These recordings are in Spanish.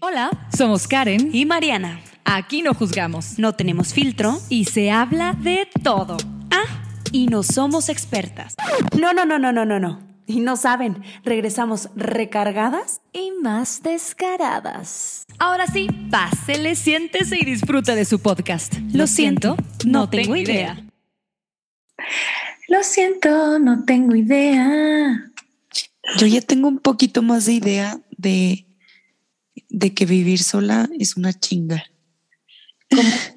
Hola, somos Karen y Mariana. Aquí no juzgamos, no tenemos filtro y se habla de todo. Ah, y no somos expertas. No, no, no, no, no, no, no. Y no saben, regresamos recargadas y más descaradas. Ahora sí, pásele, siéntese y disfruta de su podcast. Lo, siento, no, tengo, idea. Lo siento, no tengo idea. Yo ya tengo un poquito más de idea de, de que vivir sola es una chinga.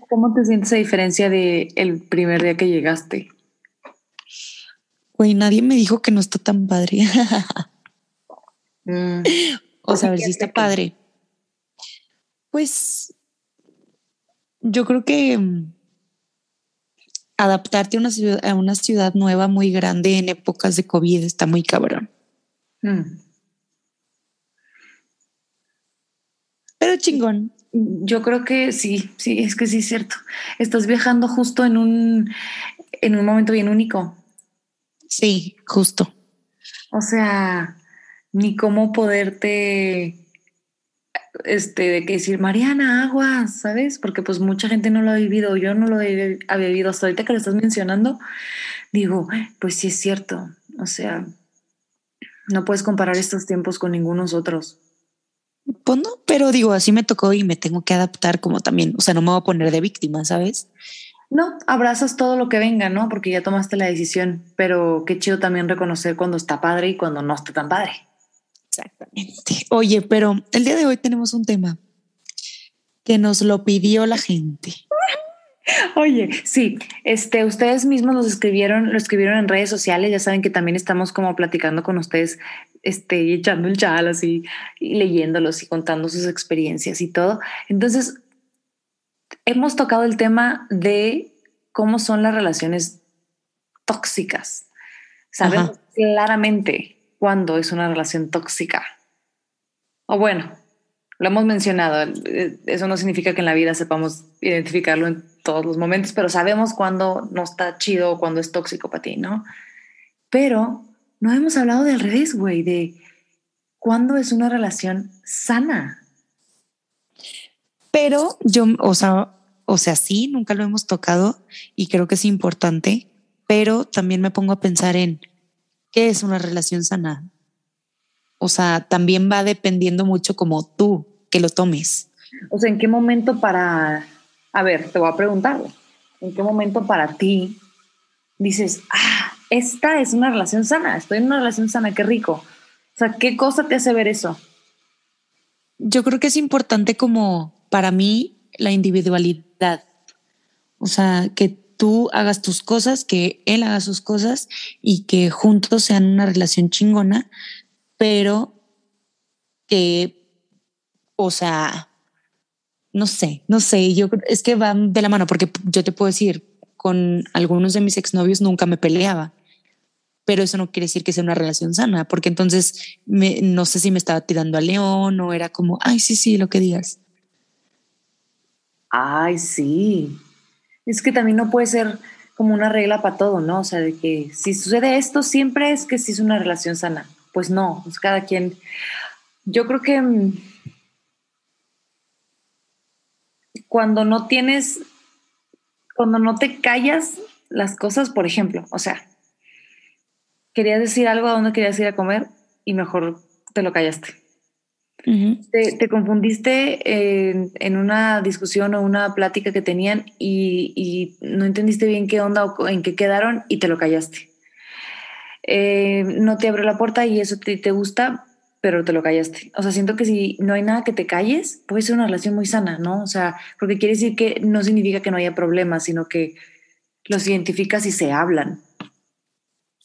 ¿Cómo, te sientes a diferencia de el primer día que llegaste? Güey, nadie me dijo que no está tan padre. Mm. O sea, a ver si está padre. Pues yo creo que mm, adaptarte a una ciudad, a una ciudad nueva muy grande en épocas de COVID está muy cabrón. Mm. Pero chingón. Yo creo que sí, sí, es que sí es cierto. Estás viajando justo en un, en un momento bien único. Sí, justo. O sea, ni cómo poderte, este, de que decir, Mariana, agua, ¿sabes? Porque pues mucha gente no lo ha vivido, yo no lo he, había vivido hasta ahorita que lo estás mencionando. Digo, pues sí es cierto. O sea, no puedes comparar estos tiempos con ningunos otros. Pues no, pero digo, así me tocó y me tengo que adaptar como también, o sea, no me voy a poner de víctima, ¿sabes? No, abrazas todo lo que venga, ¿no? Porque ya tomaste la decisión, pero qué chido también reconocer cuando está padre y cuando no está tan padre. Exactamente. Oye, pero el día de hoy tenemos un tema que nos lo pidió la gente. Oye, sí, este, ustedes mismos nos escribieron, lo escribieron en redes sociales, ya saben que también estamos como platicando con ustedes este, echando el chal así, y leyéndolos y contando sus experiencias y todo. Entonces, hemos tocado el tema de cómo son las relaciones tóxicas. Sabemos claramente cuándo es una relación tóxica. O bueno, lo hemos mencionado, eso no significa que en la vida sepamos identificarlo en todos los momentos, pero sabemos cuándo no está chido o cuándo es tóxico para ti, ¿no? Pero no hemos hablado del revés, güey, de cuándo es una relación sana. Pero yo, o sea, o sea, sí, nunca lo hemos tocado y creo que es importante, pero también me pongo a pensar en qué es una relación sana. O sea, también va dependiendo mucho como tú que lo tomes. O sea, ¿en qué momento para, a ver, te voy a preguntar, ¿en qué momento para ti dices, ah, esta es una relación sana, estoy en una relación sana, qué rico. O sea, ¿qué cosa te hace ver eso? Yo creo que es importante como para mí la individualidad. O sea, que tú hagas tus cosas, que él haga sus cosas y que juntos sean una relación chingona, pero que, o sea, no sé, no sé, yo es que van de la mano porque yo te puedo decir, con algunos de mis exnovios nunca me peleaba pero eso no quiere decir que sea una relación sana, porque entonces no sé si me estaba tirando a león o era como, ay, sí, sí, lo que digas. Ay, sí. Es que también no puede ser como una regla para todo, ¿no? O sea, de que si sucede esto, siempre es que sí es una relación sana. Pues no, pues cada quien. Yo creo que mm, cuando no tienes, cuando no te callas las cosas, por ejemplo, o sea, querías decir algo a dónde querías ir a comer y mejor te lo callaste. te, confundiste en, una discusión o una plática que tenían y, no entendiste bien qué onda o en qué quedaron y te lo callaste. Eh, no te abrió la puerta y eso te, te, gusta, pero te lo callaste. O sea, siento que si no hay nada que te calles, puede ser una relación muy sana, ¿no? O sea, porque quiere decir que no significa que no haya problemas, sino que los identificas y se hablan.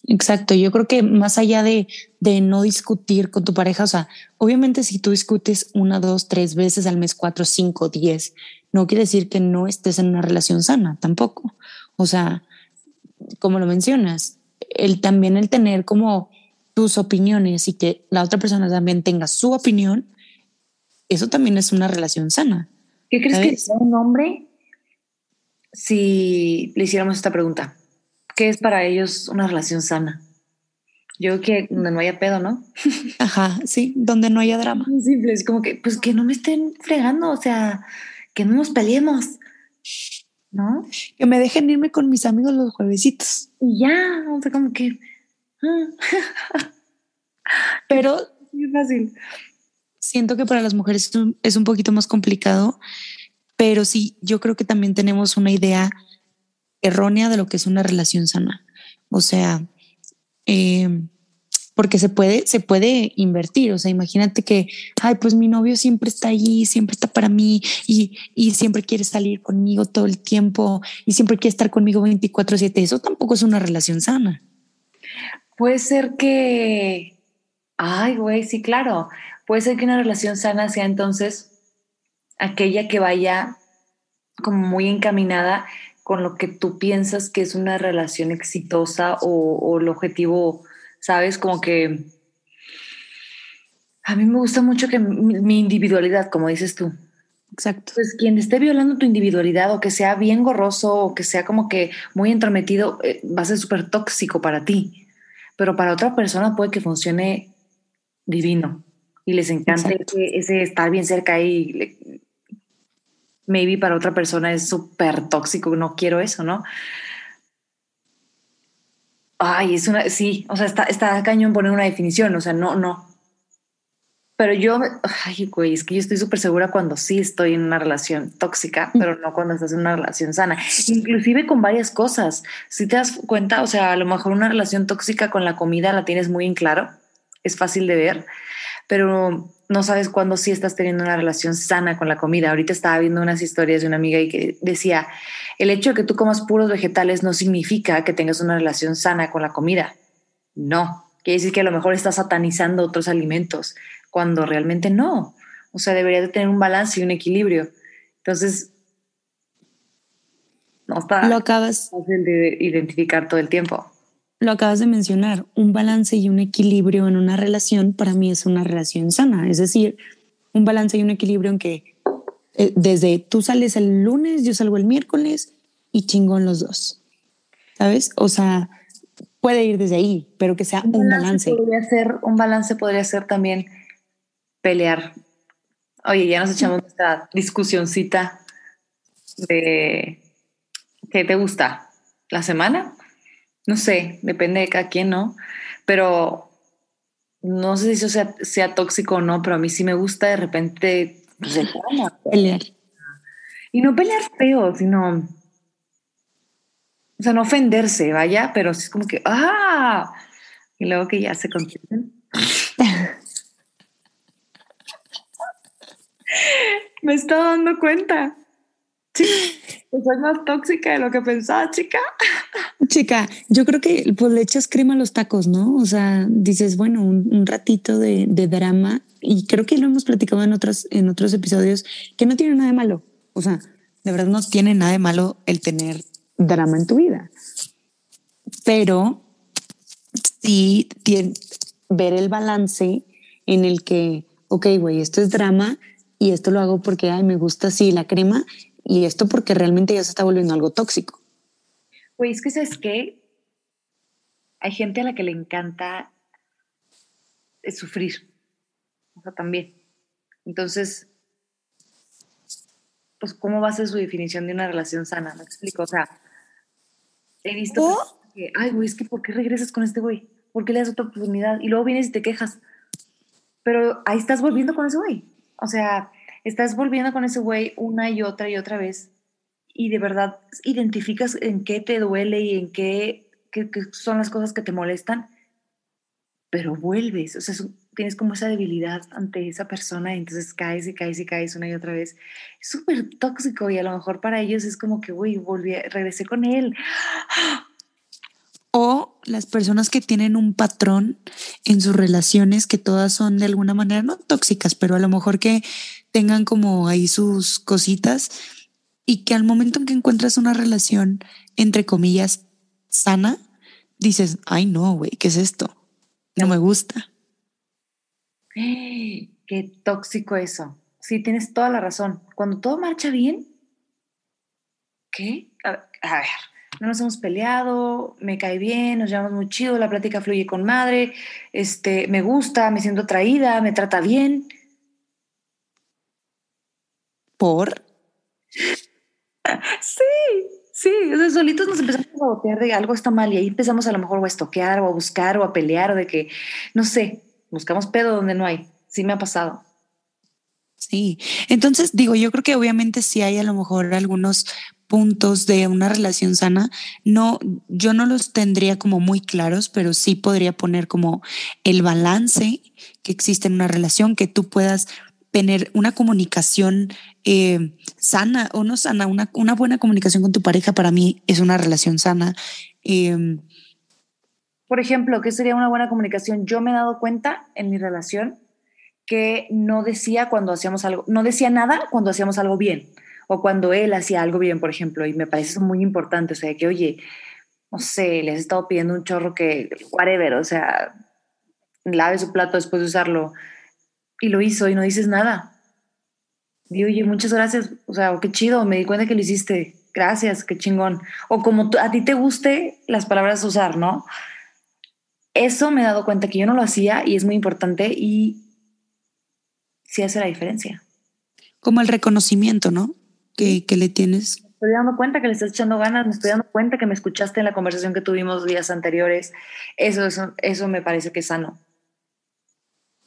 Exacto, yo creo que más allá de, de no discutir con tu pareja, o sea, obviamente si tú discutes una, dos, tres veces al mes, cuatro, cinco, diez, no quiere decir que no estés en una relación sana tampoco. O sea, como lo mencionas, el también el tener como tus opiniones y que la otra persona también tenga su opinión, eso también es una relación sana. ¿Qué crees que es un hombre si le hiciéramos esta pregunta? ¿Qué es para ellos una relación sana? Yo creo que donde no haya pedo, ¿no? Ajá, sí, donde no haya drama. Simple, es como que, pues que no me estén fregando, o sea, que no nos peleemos, ¿no? Que me dejen irme con mis amigos los juevesitos. Y ya, o sea, como que... Ah. Pero... Es fácil. Siento que para las mujeres es un poquito más complicado, pero sí, yo creo que también tenemos una idea errónea de lo que es una relación sana. O sea, eh, porque se puede, se puede invertir. O sea, imagínate que, ay, pues mi novio siempre está allí, siempre está para mí y, y siempre quiere salir conmigo todo el tiempo y siempre quiere estar conmigo 24/7. Eso tampoco es una relación sana. Puede ser que, ay, güey, sí, claro. Puede ser que una relación sana sea entonces aquella que vaya como muy encaminada con lo que tú piensas que es una relación exitosa o, el objetivo, ¿sabes? Como que a mí me gusta mucho que mi, individualidad, como dices tú. Exacto. Pues quien esté violando tu individualidad o que sea bien gorroso o que sea como que muy entrometido, eh, va a ser súper tóxico para ti. Pero para otra persona puede que funcione divino y les encante ese, estar bien cerca y maybe para otra persona es súper tóxico, no quiero eso, ¿no? Ay, es una, sí, o sea, está, está cañón poner una definición, o sea, no, no. Pero yo, ay, güey, es que yo estoy súper segura cuando sí estoy en una relación tóxica, mm. pero no cuando estás en una relación sana. Inclusive con varias cosas. Si te das cuenta, o sea, a lo mejor una relación tóxica con la comida la tienes muy en claro, es fácil de ver, pero no sabes cuándo sí estás teniendo una relación sana con la comida. Ahorita estaba viendo unas historias de una amiga y que decía, el hecho de que tú comas puros vegetales no significa que tengas una relación sana con la comida. No, quiere decir que a lo mejor estás satanizando otros alimentos, cuando realmente no. O sea, debería de tener un balance y un equilibrio. Entonces, no está lo acabas fácil de identificar todo el tiempo lo acabas de mencionar, un balance y un equilibrio en una relación para mí es una relación sana. Es decir, un balance y un equilibrio en que eh, desde tú sales el lunes, yo salgo el miércoles y chingón los dos. ¿Sabes? O sea, puede ir desde ahí, pero que sea un, balance. Podría ser, un balance podría ser también pelear. Oye, ya nos echamos esta discusioncita de qué te gusta la semana no sé, depende de cada quien, ¿no? Pero no sé si eso sea, tóxico o no, pero a mí sí me gusta de repente pues, pelear. Y no pelear feo, sino. O sea, no ofenderse, vaya, pero sí es como que, ¡ah! Y luego que ya se contienen. me estoy dando cuenta. Sí, soy más tóxica de lo que pensaba, chica. Chica, yo creo que pues le echas crema a los tacos, ¿no? O sea, dices, bueno, un, ratito de, drama y creo que lo hemos platicado en otros, en otros episodios, que no tiene nada de malo. O sea, de verdad no tiene nada de malo el tener drama en tu vida. Pero sí ver el balance en el que, ok, güey, esto es drama y esto lo hago porque ay, me gusta así la crema y esto porque realmente ya se está volviendo algo tóxico. Güey, es que sabes qué? Hay gente a la que le encanta eh, sufrir. O sea, también. Entonces, pues, ¿cómo va a ser su definición de una relación sana? Me explico. O sea, he visto que, ay, güey, es que ¿por qué regresas con este güey? ¿Por qué le das otra oportunidad? Y luego vienes y te quejas. Pero ahí estás volviendo con ese güey. O sea, estás volviendo con ese güey una y otra y otra vez y de verdad identificas en qué te duele y en qué, son las cosas que te molestan, pero vuelves, o sea, tienes como esa debilidad ante esa persona y entonces caes y caes y caes una y otra vez. Es súper tóxico y a lo mejor para ellos es como que, güey, volví, regresé con él. O las personas que tienen un patrón en sus relaciones que todas son de alguna manera no tóxicas, pero a lo mejor que tengan como ahí sus cositas y que al momento en que encuentras una relación entre comillas sana, dices, ay no, güey, ¿qué es esto? No me gusta. Qué tóxico eso. Sí, tienes toda la razón. Cuando todo marcha bien, ¿qué? A, ver, no nos hemos peleado, me cae bien, nos llevamos muy chido, la plática fluye con madre, este, me gusta, me siento atraída, me trata bien. ¿Por? Sí, sí, o sea, solitos nos empezamos a botear de algo está mal y ahí empezamos a lo mejor a estoquear o a buscar o a pelear o de que, no sé, buscamos pedo donde no hay. Sí me ha pasado. Sí, entonces digo, yo creo que obviamente sí hay a lo mejor algunos puntos de una relación sana. No, yo no los tendría como muy claros, pero sí podría poner como el balance que existe en una relación, que tú puedas tener una comunicación eh, sana o no sana, una, una, buena comunicación con tu pareja para mí es una relación sana. Em, Por ejemplo, ¿qué sería una buena comunicación? Yo me he dado cuenta en mi relación que no decía cuando hacíamos algo, no decía nada cuando hacíamos algo bien o cuando él hacía algo bien, por ejemplo, y me parece muy importante, o sea, que oye, no sé, le has estado pidiendo un chorro que, whatever, o sea, lave su plato después de usarlo y lo hizo y no dices nada. Y oye, muchas gracias, o sea, qué chido, me di cuenta que lo hiciste, gracias, qué chingón. O como a ti te guste las palabras usar, ¿no? Eso me he dado cuenta que yo no lo hacía y es muy importante y sí hace la diferencia. Como el reconocimiento, ¿no? Que, que le tienes. Me estoy dando cuenta que le estás echando ganas, me estoy dando cuenta que me escuchaste en la conversación que tuvimos días anteriores. Eso, eso, eso me parece que es sano.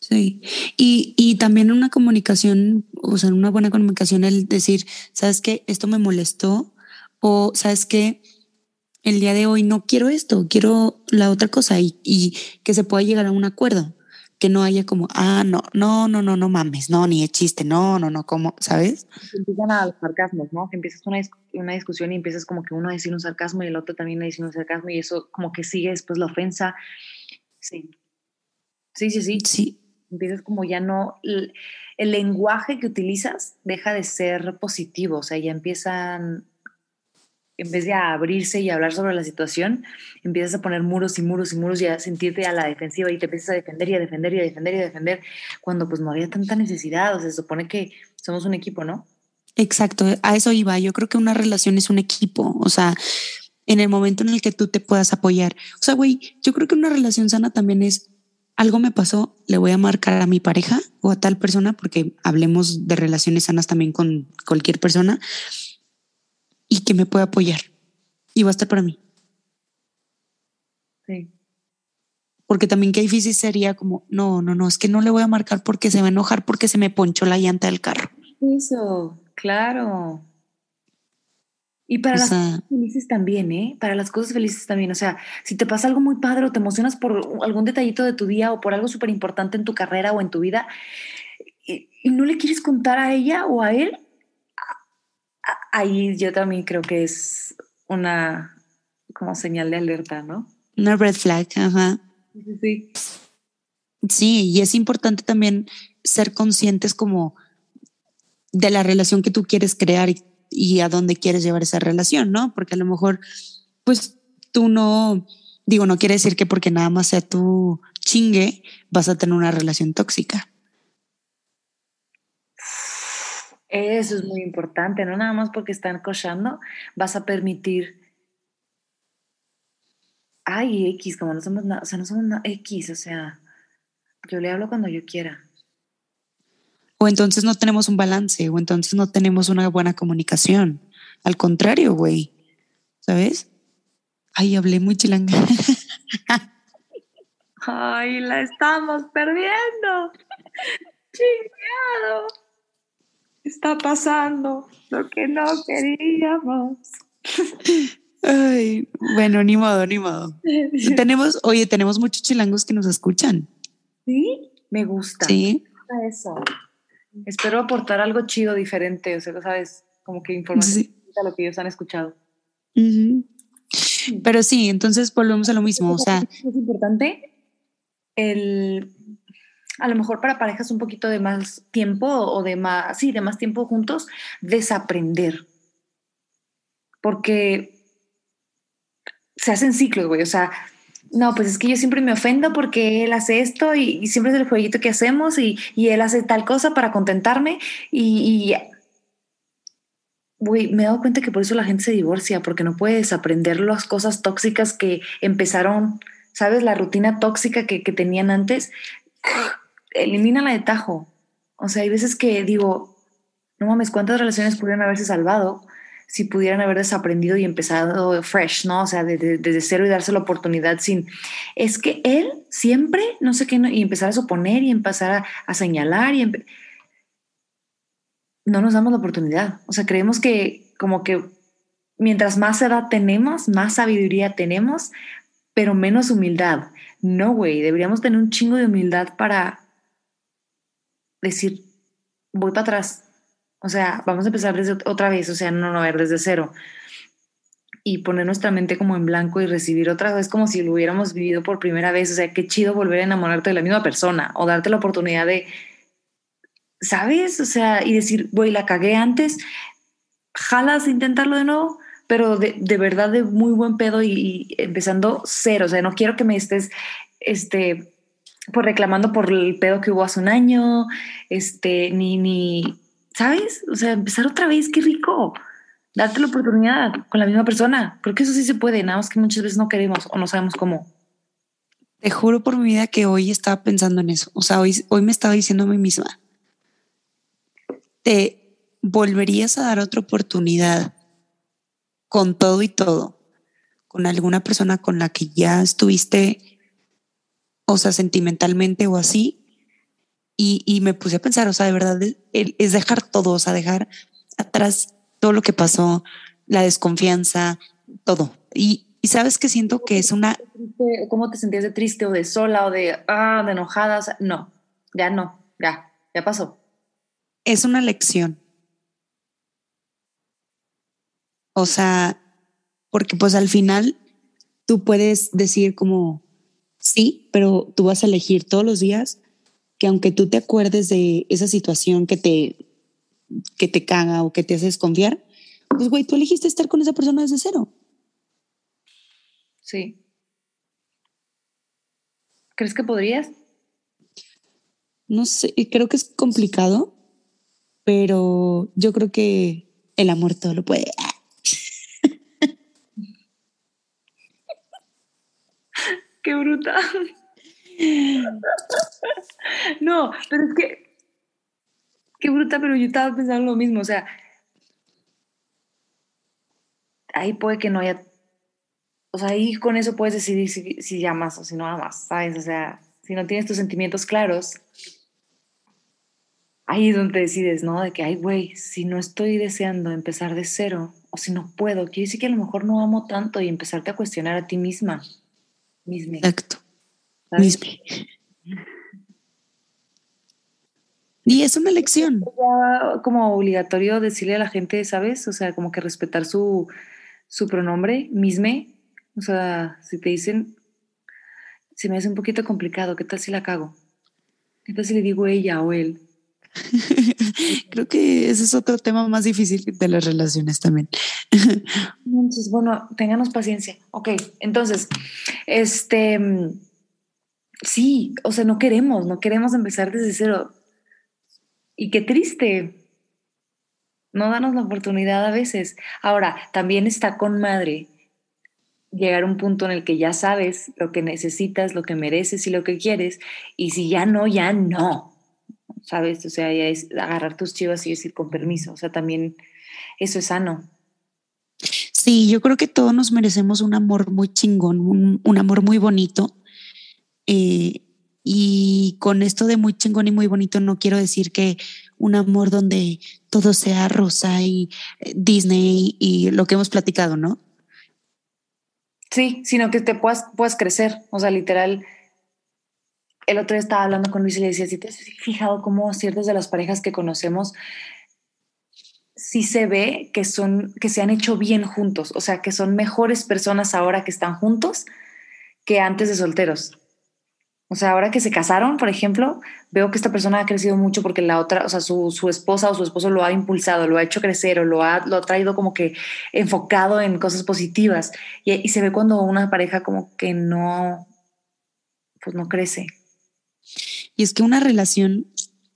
Sí, y, y también una comunicación, o sea, una buena comunicación, el decir, ¿sabes qué? Esto me molestó, o ¿sabes qué? El día de hoy no quiero esto, quiero la otra cosa y, y que se pueda llegar a un acuerdo que no haya como, ah, no, no, no, no, no mames, no, ni de chiste, no, no, no, como, ¿sabes? Empiezan a los sarcasmos, ¿no? Que empiezas una, una discusión y empiezas como que uno a decir un sarcasmo y el otro también a decir un sarcasmo y eso como que sigue después la ofensa. Sí. Sí, sí, sí. Sí. Empiezas como ya no, el, lenguaje que utilizas deja de ser positivo, o sea, ya empiezan en vez de abrirse y hablar sobre la situación, empiezas a poner muros y muros y muros y a sentirte a la defensiva y te empiezas a defender y a defender y a defender y a defender cuando pues no había tanta necesidad. O sea, se supone que somos un equipo, ¿no? Exacto, a eso iba. Yo creo que una relación es un equipo. O sea, en el momento en el que tú te puedas apoyar. O sea, güey, yo creo que una relación sana también es algo me pasó, le voy a marcar a mi pareja o a tal persona, porque hablemos de relaciones sanas también con cualquier persona y que me pueda apoyar y va a estar para mí. Sí. Porque también qué difícil sería como, no, no, no, es que no le voy a marcar porque se va a enojar porque se me ponchó la llanta del carro. Eso, claro. Y para las cosas felices también, ¿eh? Para las cosas felices también. O sea, si te pasa algo muy padre o te emocionas por algún detallito de tu día o por algo súper importante en tu carrera o en tu vida y, y no le quieres contar a ella o a él, ahí yo también creo que es una como señal de alerta, ¿no? Una red flag, ajá. Sí. Sí, y es importante también ser conscientes como de la relación que tú quieres crear y, y, a dónde quieres llevar esa relación, ¿no? Porque a lo mejor, pues tú no, digo, no quiere decir que porque nada más sea tu chingue vas a tener una relación tóxica. Eso es muy importante, no nada más porque están cochando, vas a permitir. Ay, X, como no somos nada, o sea, no somos nada X, o sea, yo le hablo cuando yo quiera. O entonces no tenemos un balance, o entonces no tenemos una buena comunicación. Al contrario, güey, ¿sabes? Ay, hablé muy chilanga. Ay, la estamos perdiendo. Chingado está pasando lo que no queríamos. Ay, bueno, ni modo, ni modo. tenemos, oye, tenemos muchos chilangos que nos escuchan. Sí, me gusta. Sí. Eso. Espero aportar algo chido, diferente, o sea, sabes, como que información sí. a lo que ellos han escuchado. Uh -huh. Pero sí, entonces volvemos a lo mismo. O sea, es importante el a lo mejor para parejas un poquito de más tiempo o de más, sí, de más tiempo juntos, desaprender. Porque se hacen ciclos, güey. O sea, no, pues es que yo siempre me ofendo porque él hace esto y, siempre es el jueguito que hacemos y, él hace tal cosa para contentarme y, me he dado cuenta que por eso la gente se divorcia, porque no puede desaprender las cosas tóxicas que empezaron, ¿sabes? La rutina tóxica que, que tenían antes, elimínala de tajo. O sea, hay veces que digo, no mames, ¿cuántas relaciones pudieron haberse salvado si pudieran haber desaprendido y empezado fresh, ¿no? O sea, desde, cero y darse la oportunidad sin... Es que él siempre, no sé qué, y empezar a suponer y empezar a, señalar y... no nos damos la oportunidad. O sea, creemos que como que mientras más edad tenemos, más sabiduría tenemos, pero menos humildad. No, güey, deberíamos tener un chingo de humildad para decir, voy para atrás, o sea, vamos a empezar desde otra vez, o sea, no, no, a ver, desde cero. Y poner nuestra mente como en blanco y recibir otra vez como si lo hubiéramos vivido por primera vez. O sea, qué chido volver a enamorarte de la misma persona o darte la oportunidad de, ¿sabes? O sea, y decir, güey, la cagué antes, jalas intentarlo de nuevo, pero de, de verdad de muy buen pedo y, empezando cero. O sea, no quiero que me estés, este, pues reclamando por el pedo que hubo hace un año, este, ni, ni, ¿sabes? O sea, empezar otra vez, qué rico. Darte la oportunidad con la misma persona. Creo que eso sí se puede, nada más que muchas veces no queremos o no sabemos cómo. Te juro por mi vida que hoy estaba pensando en eso. O sea, hoy, hoy me estaba diciendo a mí misma, ¿te volverías a dar otra oportunidad con todo y todo? Con alguna persona con la que ya estuviste, o sea, sentimentalmente o así, y, me puse a pensar, o sea, de verdad es, dejar todo, o sea, dejar atrás todo lo que pasó, la desconfianza, todo. Y, sabes que siento que es una... ¿Cómo te sentías de triste o de sola o de, ah, de enojada? no, ya no, ya, ya pasó. Es una lección. O sea, porque pues al final tú puedes decir como, sí, pero tú vas a elegir todos los días que aunque tú te acuerdes de esa situación que te, que te caga o que te hace desconfiar, pues güey, tú elegiste estar con esa persona desde cero. Sí. ¿Crees que podrías? No sé, creo que es complicado, pero yo creo que el amor todo lo puede. Qué bruta. No, pero es que, qué bruta, pero yo estaba pensando lo mismo, o sea, ahí puede que no haya, o sea, ahí con eso puedes decidir si, si amas o si no amas, ¿sabes? O sea, si no tienes tus sentimientos claros, ahí es donde decides, ¿no? De que, ay, güey, si no estoy deseando empezar de cero, o si no puedo, quiere decir que a lo mejor no amo tanto y empezarte a cuestionar a ti misma. Misma. Exacto. Misma. Y es una lección. Como obligatorio decirle a la gente, ¿sabes? O sea, como que respetar su, su pronombre, misme. O sea, si te dicen, se me hace un poquito complicado, ¿qué tal si la cago? ¿Qué tal si le digo ella o él? Creo que ese es otro tema más difícil de las relaciones también. entonces, bueno, ténganos paciencia. Ok, entonces, este, sí, o sea, no queremos, no queremos empezar desde cero. Y qué triste. No danos la oportunidad a veces. Ahora, también está con madre llegar a un punto en el que ya sabes lo que necesitas, lo que mereces y lo que quieres. Y si ya no, ya no. ¿Sabes? O sea, ya es agarrar tus chivas y decir con permiso. O sea, también eso es sano. Sí, yo creo que todos nos merecemos un amor muy chingón, un, un amor muy bonito. Eh, y con esto de muy chingón y muy bonito, no quiero decir que un amor donde todo sea rosa y eh, Disney y lo que hemos platicado, ¿no? Sí, sino que te puedas, puedas crecer. O sea, literal, el otro día estaba hablando con Luis y le decía, si te has fijado cómo ciertas de las parejas que conocemos sí se ve que son, que se han hecho bien juntos, o sea, que son mejores personas ahora que están juntos que antes de solteros. O sea, ahora que se casaron, por ejemplo, veo que esta persona ha crecido mucho porque la otra, o sea, su, su esposa o su esposo lo ha impulsado, lo ha hecho crecer o lo ha, lo ha traído como que enfocado en cosas positivas. Y, y se ve cuando una pareja como que no, pues no crece. Y es que una relación,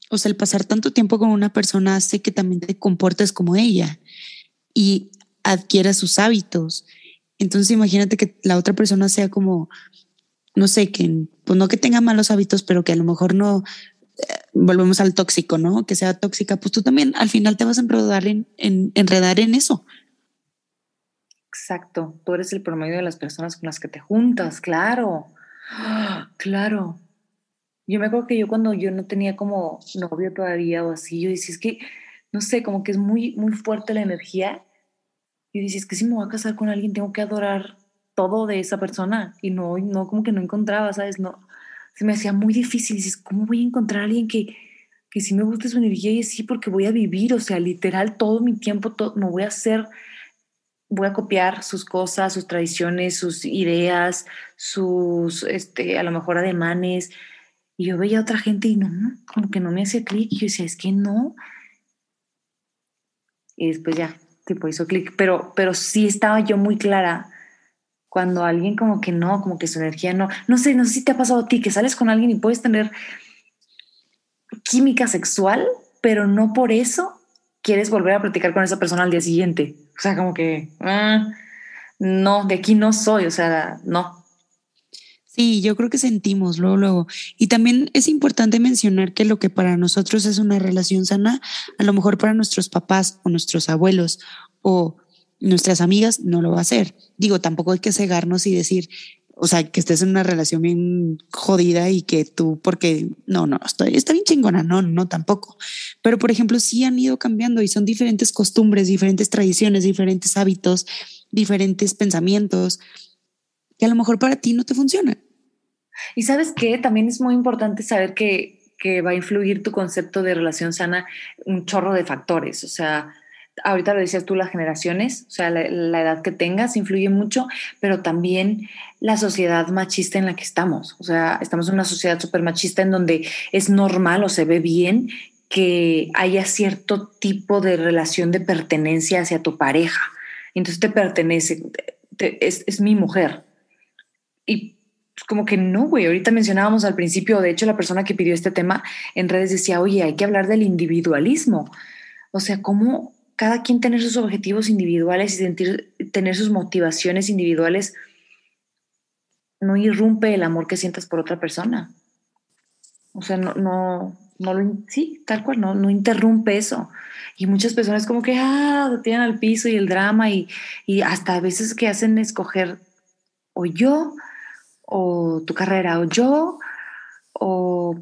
o sea, el pasar tanto tiempo con una persona hace que también te comportes como ella y adquieras sus hábitos. Entonces imagínate que la otra persona sea como, no sé, que pues no que tenga malos hábitos, pero que a lo mejor no eh, volvemos al tóxico, ¿no? Que sea tóxica, pues tú también al final te vas a enredar en, en, enredar en eso. Exacto, tú eres el promedio de las personas con las que te juntas, claro, claro. Yo me acuerdo que yo cuando yo no tenía como novio todavía o así, yo decía, que, no sé, como que es muy, muy fuerte la energía. Y decía, es que si me voy a casar con alguien, tengo que adorar todo de esa persona y no, no como que no encontraba, ¿sabes? No, se me hacía muy difícil. Dices, ¿cómo voy a encontrar a alguien que, que sí me guste su energía y sí porque voy a vivir? O sea, literal, todo mi tiempo todo, me voy a hacer, voy a copiar sus cosas, sus tradiciones, sus ideas, sus, este, a lo mejor ademanes. Y yo veía a otra gente y no, como que no me hacía clic. Y yo decía, es que no. Y después ya, tipo, hizo clic. Pero, pero sí estaba yo muy clara cuando alguien como que no, como que su energía no, no sé, no sé si te ha pasado a ti, que sales con alguien y puedes tener química sexual, pero no por eso quieres volver a platicar con esa persona al día siguiente. O sea, como que, ah, no, de aquí no soy, o sea, no. Sí, yo creo que sentimos luego, luego. Y también es importante mencionar que lo que para nosotros es una relación sana, a lo mejor para nuestros papás o nuestros abuelos o nuestras amigas no lo va a hacer. Digo, tampoco hay que cegarnos y decir, o sea, que estés en una relación bien jodida y que tú, porque no, no, estoy, está bien chingona, no, no, tampoco. Pero, por ejemplo, sí han ido cambiando y son diferentes costumbres, diferentes tradiciones, diferentes hábitos, diferentes pensamientos que a lo mejor para ti no te funcionan. Y sabes que también es muy importante saber que, que va a influir tu concepto de relación sana un chorro de factores, o sea, ahorita lo decías tú, las generaciones, o sea, la, edad que tengas influye mucho, pero también la sociedad machista en la que estamos. O sea, estamos en una sociedad súper machista en donde es normal o se ve bien que haya cierto tipo de relación de pertenencia hacia tu pareja. Entonces te pertenece, es, es mi mujer. Y como que no, güey. Ahorita mencionábamos al principio, de hecho, la persona que pidió este tema en redes decía, oye, hay que hablar del individualismo. O sea, ¿cómo, cada quien tener sus objetivos individuales y sentir, tener sus motivaciones individuales no irrumpe el amor que sientas por otra persona. O sea, no, no, no lo, sí, tal cual, no, no interrumpe eso. Y muchas personas como que, ah, lo tiran al piso y el drama y, y hasta a veces que hacen escoger o yo, o tu carrera, o yo, o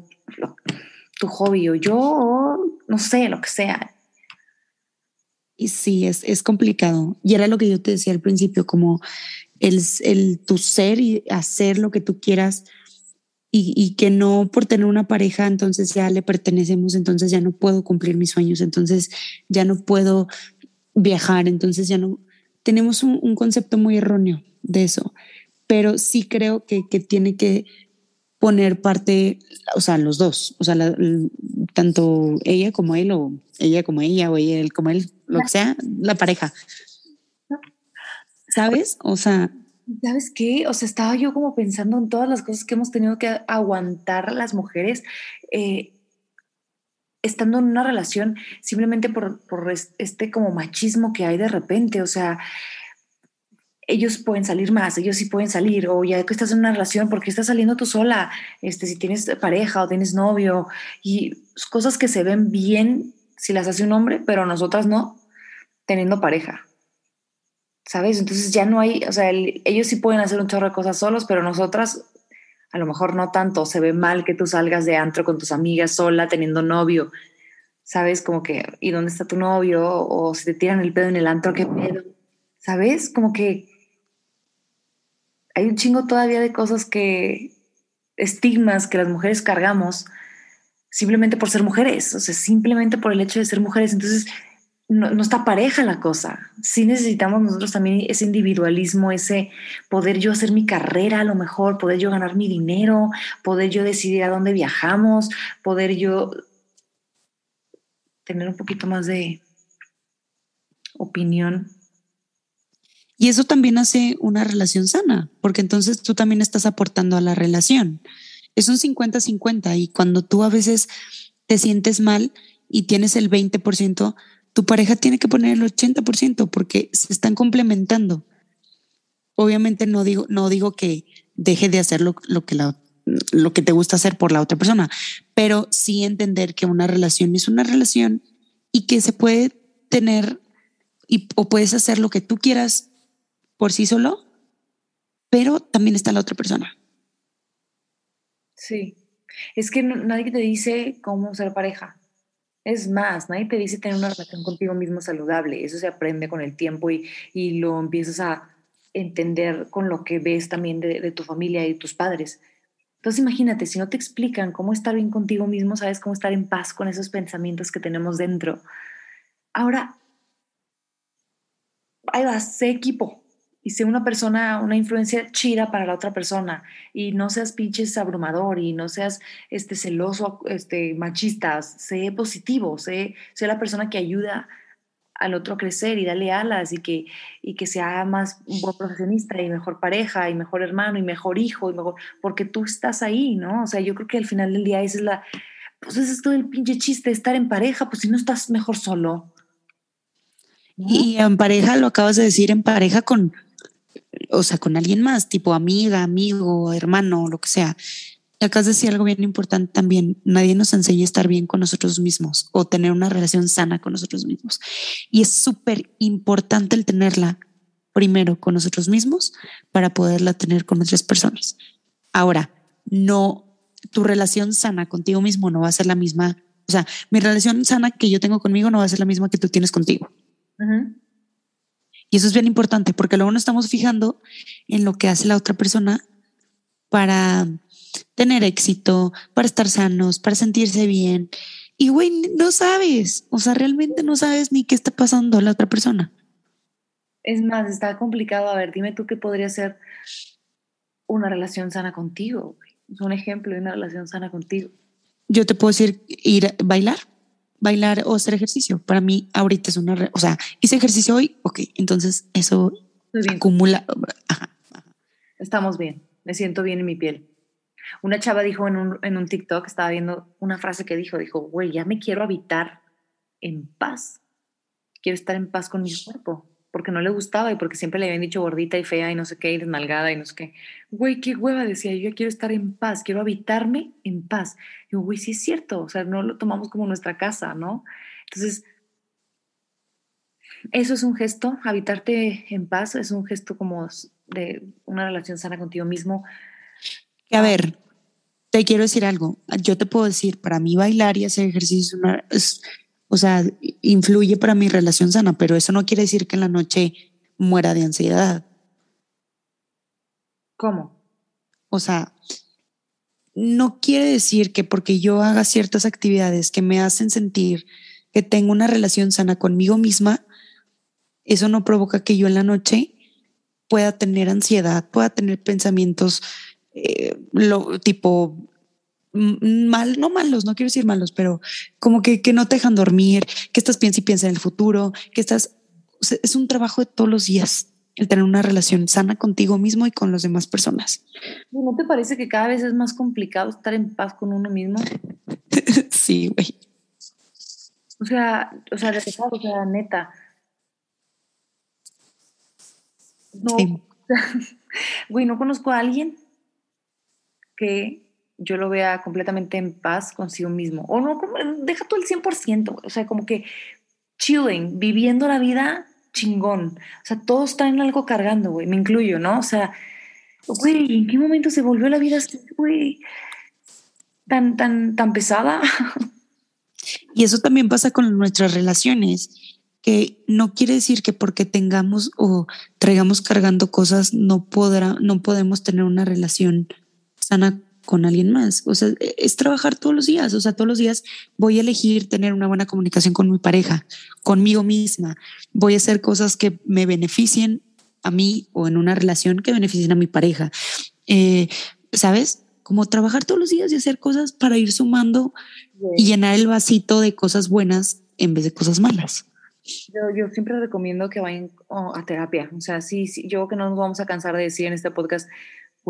tu hobby, o yo, o no sé, lo que sea. Y sí, es, es complicado. Y era lo que yo te decía al principio, como el, el tu ser y hacer lo que tú quieras y, y, que no por tener una pareja, entonces ya le pertenecemos, entonces ya no puedo cumplir mis sueños, entonces ya no puedo viajar, entonces ya no. Tenemos un, concepto muy erróneo de eso, pero sí creo que, que tiene que poner parte, o sea, los dos, o sea, tanto ella como él, o ella como ella, o él como él, lo que sea, la pareja. ¿Sabes? O sea. ¿Sabes qué? O sea, estaba yo como pensando en todas las cosas que hemos tenido que aguantar las mujeres eh, estando en una relación simplemente por, por este como machismo que hay de repente. O sea, ellos pueden salir más, ellos sí pueden salir, o ya que estás en una relación, ¿por qué estás saliendo tú sola? Este, si tienes pareja o tienes novio, y cosas que se ven bien si las hace un hombre, pero nosotras no, teniendo pareja. ¿Sabes? Entonces ya no hay, o sea, ellos sí pueden hacer un chorro de cosas solos, pero nosotras a lo mejor no tanto. Se ve mal que tú salgas de antro con tus amigas sola, teniendo novio. ¿Sabes? Como que, ¿y dónde está tu novio? O si te tiran el pedo en el antro, ¿qué pedo? ¿Sabes? Como que hay un chingo todavía de cosas que, estigmas que las mujeres cargamos simplemente por ser mujeres, o sea, simplemente por el hecho de ser mujeres. Entonces, no, está pareja la cosa. Sí necesitamos nosotros también ese individualismo, ese poder yo hacer mi carrera a lo mejor, poder yo ganar mi dinero, poder yo decidir a dónde viajamos, poder yo tener un poquito más de opinión. Y eso también hace una relación sana, porque entonces tú también estás aportando a la relación. Es un 50-50 y cuando tú a veces te sientes mal y tienes el 20%, tu pareja tiene que poner el 80% porque se están complementando. Obviamente no digo, no digo que deje de hacer lo, que lo que te gusta hacer por la otra persona, pero sí entender que una relación es una relación y que se puede tener y, o puedes hacer lo que tú quieras por sí solo, pero también está la otra persona. Sí, es que nadie te dice cómo ser pareja. Es más, nadie te dice tener una relación contigo mismo saludable. Eso se aprende con el tiempo y, y lo empiezas a entender con lo que ves también de, de, tu familia y tus padres. Entonces imagínate, si no te explican cómo estar bien contigo mismo, sabes cómo estar en paz con esos pensamientos que tenemos dentro. Ahora, ahí va, sé equipo y sé una persona, una influencia chida para la otra persona y no seas pinches abrumador y no seas este celoso, este machista, sé positivo, sé, sé la persona que ayuda al otro a crecer y darle alas y que, y que sea más un buen profesionista y mejor pareja y mejor hermano y mejor hijo y mejor, porque tú estás ahí, ¿no? O sea, yo creo que al final del día esa es la, pues ese es todo el pinche chiste, estar en pareja, pues si no estás mejor solo. Y en pareja, lo acabas de decir, en pareja con, o sea, con alguien más, tipo amiga, amigo, hermano, lo que sea. Y acá decir algo bien importante también, nadie nos enseña a estar bien con nosotros mismos o tener una relación sana con nosotros mismos. Y es súper importante el tenerla primero con nosotros mismos para poderla tener con otras personas. Ahora, no, tu relación sana contigo mismo no va a ser la misma, o sea, mi relación sana que yo tengo conmigo no va a ser la misma que tú tienes contigo. Y eso es bien importante porque luego nos estamos fijando en lo que hace la otra persona para tener éxito, para estar sanos, para sentirse bien. Y güey, no sabes, o sea, realmente no sabes ni qué está pasando a la otra persona. Es más, está complicado. A ver, dime tú qué podría ser una relación sana contigo. Es un ejemplo de una relación sana contigo. Yo te puedo decir ir a bailar bailar o hacer ejercicio. Para mí ahorita es una, o sea, hice ejercicio hoy, ok, entonces eso acumula. Estamos bien, me siento bien en mi piel. Una chava dijo en un, en un TikTok, estaba viendo una frase que dijo, dijo, güey, ya me quiero habitar en paz. Quiero estar en paz con mi cuerpo porque no le gustaba y porque siempre le habían dicho gordita y fea y no sé qué, y desmalgada y no sé qué. Güey, qué hueva, decía yo, quiero estar en paz, quiero habitarme en paz. Y güey, sí es cierto, o sea, no lo tomamos como nuestra casa, ¿no? Entonces, eso es un gesto, habitarte en paz es un gesto como de una relación sana contigo mismo. A ver, te quiero decir algo. Yo te puedo decir, para mí bailar y hacer ejercicio es o sea, influye para mi relación sana, pero eso no quiere decir que en la noche muera de ansiedad. ¿Cómo? O sea, no quiere decir que porque yo haga ciertas actividades que me hacen sentir que tengo una relación sana conmigo misma, eso no provoca que yo en la noche pueda tener ansiedad, pueda tener pensamientos eh, lo, tipo mal, no malos, no quiero decir malos, pero como que, que no te dejan dormir, que estás piensa y piensa en el futuro, que estás, es un trabajo de todos los días el tener una relación sana contigo mismo y con las demás personas. ¿No te parece que cada vez es más complicado estar en paz con uno mismo? sí, güey. O sea, o sea, de o sea, neta. No, güey, no conozco a alguien que yo lo vea completamente en paz consigo mismo. O no, deja tú el 100%, o sea, como que chilling, viviendo la vida chingón. O sea, todos en algo cargando, güey, me incluyo, ¿no? O sea, güey, ¿en qué momento se volvió la vida así, güey? Tan, tan, tan pesada. Y eso también pasa con nuestras relaciones, que no quiere decir que porque tengamos o traigamos cargando cosas no podrá, no podemos tener una relación sana con alguien más. O sea, e, es trabajar todos los días. O sea, todos los días voy a elegir tener una buena comunicación con mi pareja, conmigo misma. Voy a hacer cosas que me beneficien a mí o en una relación que beneficien a mi pareja. Eh, ¿Sabes? Como trabajar todos los días y hacer cosas para ir sumando y llenar el vasito de cosas buenas en vez de cosas malas. Yo, yo siempre recomiendo que vayan oh, a terapia. O sea, sí, sí, yo que no nos vamos a cansar de decir en este podcast,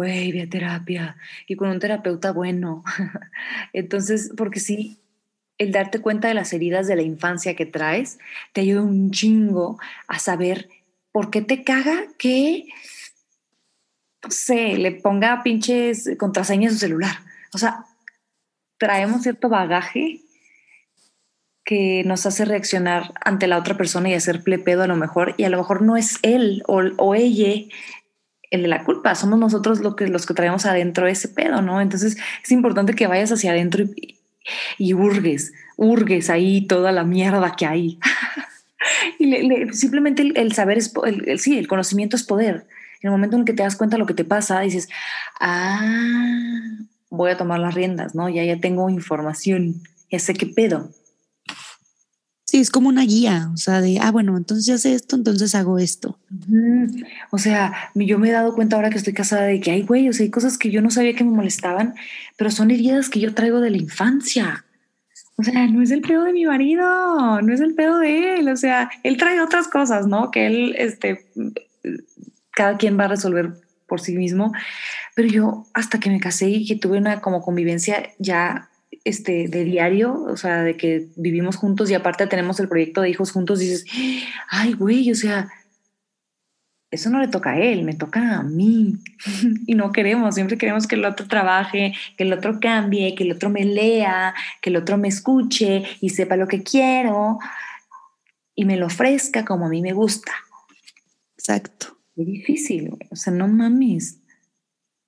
güey, ve a terapia y con un terapeuta bueno. Entonces, porque sí, el darte cuenta de las heridas de la infancia que traes te ayuda un chingo a saber por qué te caga que, no sé, le ponga pinches contraseñas a su celular. O sea, traemos cierto bagaje que nos hace reaccionar ante la otra persona y hacer plepedo a lo mejor, y a lo mejor no es él o, o ella el de la culpa, somos nosotros lo que, los que traemos adentro ese pedo, ¿no? Entonces es importante que vayas hacia adentro y, y hurgues, hurgues ahí toda la mierda que hay. y simplemente el, saber es, el, sí, el conocimiento es poder. En el momento en que te das cuenta de lo que te pasa, dices, ah, voy a tomar las riendas, ¿no? Ya, ya tengo información, ya sé qué pedo. Sí, es como una guía, o sea, de, ah, bueno, entonces sé esto, entonces hago esto. O sea, yo me he dado cuenta ahora que estoy casada de que hay, güey, o sea, hay cosas que yo no sabía que me molestaban, pero son heridas que yo traigo de la infancia. O sea, no es el pedo de mi marido, no es el pedo de él, o sea, él trae otras cosas, ¿no? Que él, este, cada quien va a resolver por sí mismo, pero yo hasta que me casé y que tuve una como convivencia ya este, de diario, o sea, de que vivimos juntos y aparte tenemos el proyecto de hijos juntos, dices, ay, güey, o sea, eso no le toca a él, me toca a mí. y no queremos, siempre queremos que el otro trabaje, que el otro cambie, que el otro me lea, que el otro me escuche y sepa lo que quiero y me lo ofrezca como a mí me gusta. Exacto. Es difícil, o sea, no mames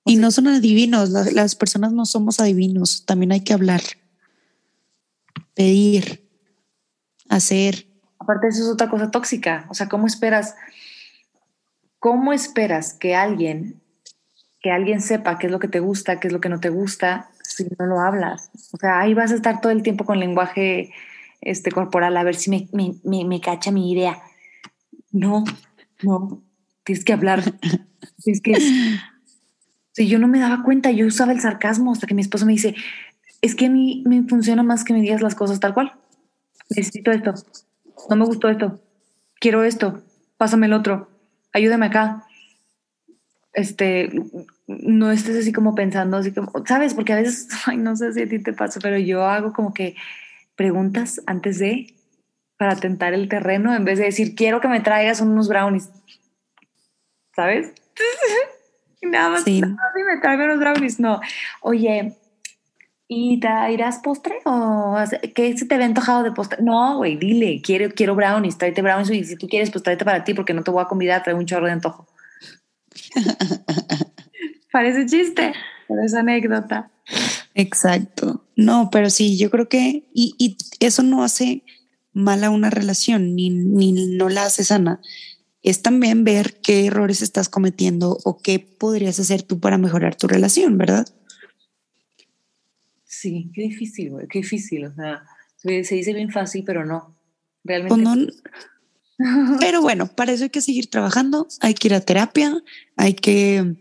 y no son adivinos, las, personas no somos adivinos, también hay que hablar, pedir, hacer. Aparte eso es otra cosa tóxica, o sea, ¿cómo esperas, cómo esperas que alguien, que alguien sepa qué es lo que te gusta, qué es lo que no te gusta, si no lo hablas? O sea, ahí vas a estar todo el tiempo con lenguaje este, corporal a ver si me, me, me cacha mi idea. No, no, tienes que hablar, tienes que si yo no me daba cuenta, yo usaba el sarcasmo hasta que mi esposo me dice, es que a mí me funciona más que me digas las cosas tal cual. Necesito esto. No me gustó esto. Quiero esto. Pásame el otro. Ayúdame acá. Este, no estés así como pensando, así como, ¿sabes? Porque a veces, ay, no sé si a ti te pasa, pero yo hago como que preguntas antes de, para tentar el terreno, en vez de decir, quiero que me traigas unos brownies. ¿Sabes? nada más, sí. nada más me trae unos brownies. No. Oye, ¿y te irás postre o qué se te ve antojado de postre? No, güey, dile, quiero, quiero brownies, tráete brownies y si tú quieres, pues tráete para ti porque no te voy a convidar, trae un chorro de antojo. Parece chiste, pero es anécdota. Exacto. No, pero sí, yo creo que, y, y eso no hace mal a una relación, ni, ni no la hace sana es también ver qué errores estás cometiendo o qué podrías hacer tú para mejorar tu relación, ¿verdad? Sí, qué difícil, qué difícil. O sea, se dice bien fácil, pero no. Realmente. Pues pero bueno, para eso hay que seguir trabajando, hay que ir a terapia, hay que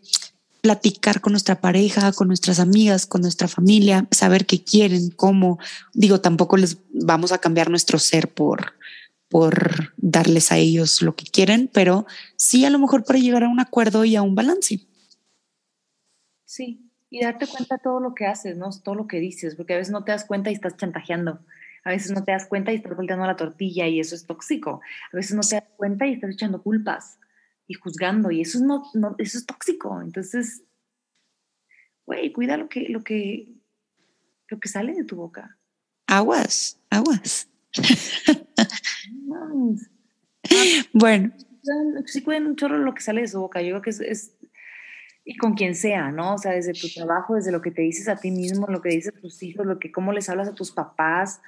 platicar con nuestra pareja, con nuestras amigas, con nuestra familia, saber qué quieren, cómo. Digo, tampoco les vamos a cambiar nuestro ser por, por darles a ellos lo que quieren, pero sí a lo mejor para llegar a un acuerdo y a un balance. Sí, y darte cuenta de todo lo que haces, ¿no? Todo lo que dices, porque a veces no te das cuenta y estás chantajeando. A veces no te das cuenta y estás volteando la tortilla y eso es tóxico. A veces no te das cuenta y estás echando culpas y juzgando y eso es, no, eso es tóxico. Entonces, güey, cuida lo que, lo, que, lo que sale de tu boca. Aguas, aguas. bueno. Sí cuiden un chorro lo que sale de su boca. Yo creo que es, y con quien sea, ¿no? O sea, desde tu trabajo, desde lo que te dices a ti mismo, lo que dices a tus hijos, lo que, cómo les hablas a tus papás.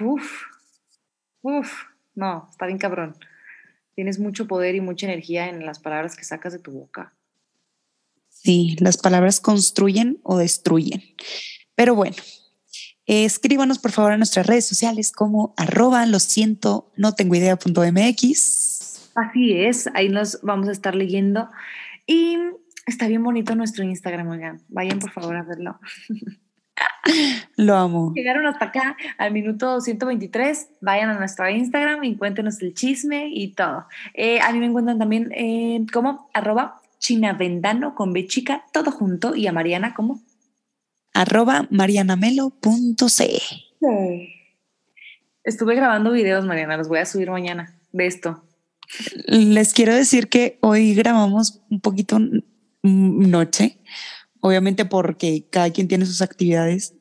Uf, uf, no, está bien cabrón. Tienes mucho poder y mucha energía en las palabras que sacas de tu boca. Sí, las palabras construyen o destruyen. Pero bueno, escríbanos por favor a nuestras redes sociales como arroba lo siento, no tengo idea MX. Así es, ahí nos vamos a estar leyendo. Y está bien bonito nuestro Instagram, oigan. Vayan por favor a verlo. Lo amo. Llegaron hasta acá al minuto 123. Vayan a nuestro Instagram y cuéntenos el chisme y todo. Eh, a mí me encuentran también eh, como arroba chinavendano con B chica, todo junto. Y a Mariana como arroba marianamelo.c. Sí. Estuve grabando videos, Mariana, los voy a subir mañana de esto. Les quiero decir que hoy grabamos un poquito noche obviamente porque cada quien tiene sus actividades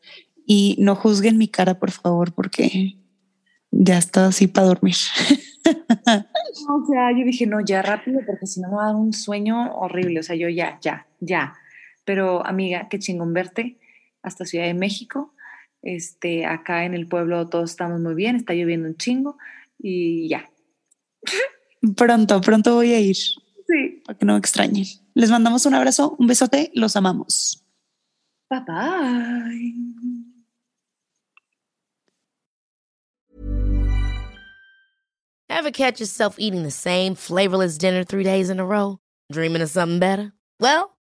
y no juzguen mi cara, por favor, porque ya está así para dormir. o sea, yo dije, no, ya rápido, porque si no me va a dar un sueño horrible. O sea, yo ya, ya, ya. Pero amiga, qué chingón verte hasta Ciudad de México. Este, acá en el pueblo todos estamos muy bien, está lloviendo un chingo y ya. Pronto, pronto voy a ir. Sí. Para que no me extrañen. Les mandamos un abrazo, un besote, los amamos. Bye bye. Ever catch yourself eating the same flavorless dinner three days in a row? Dreaming of something better? Well,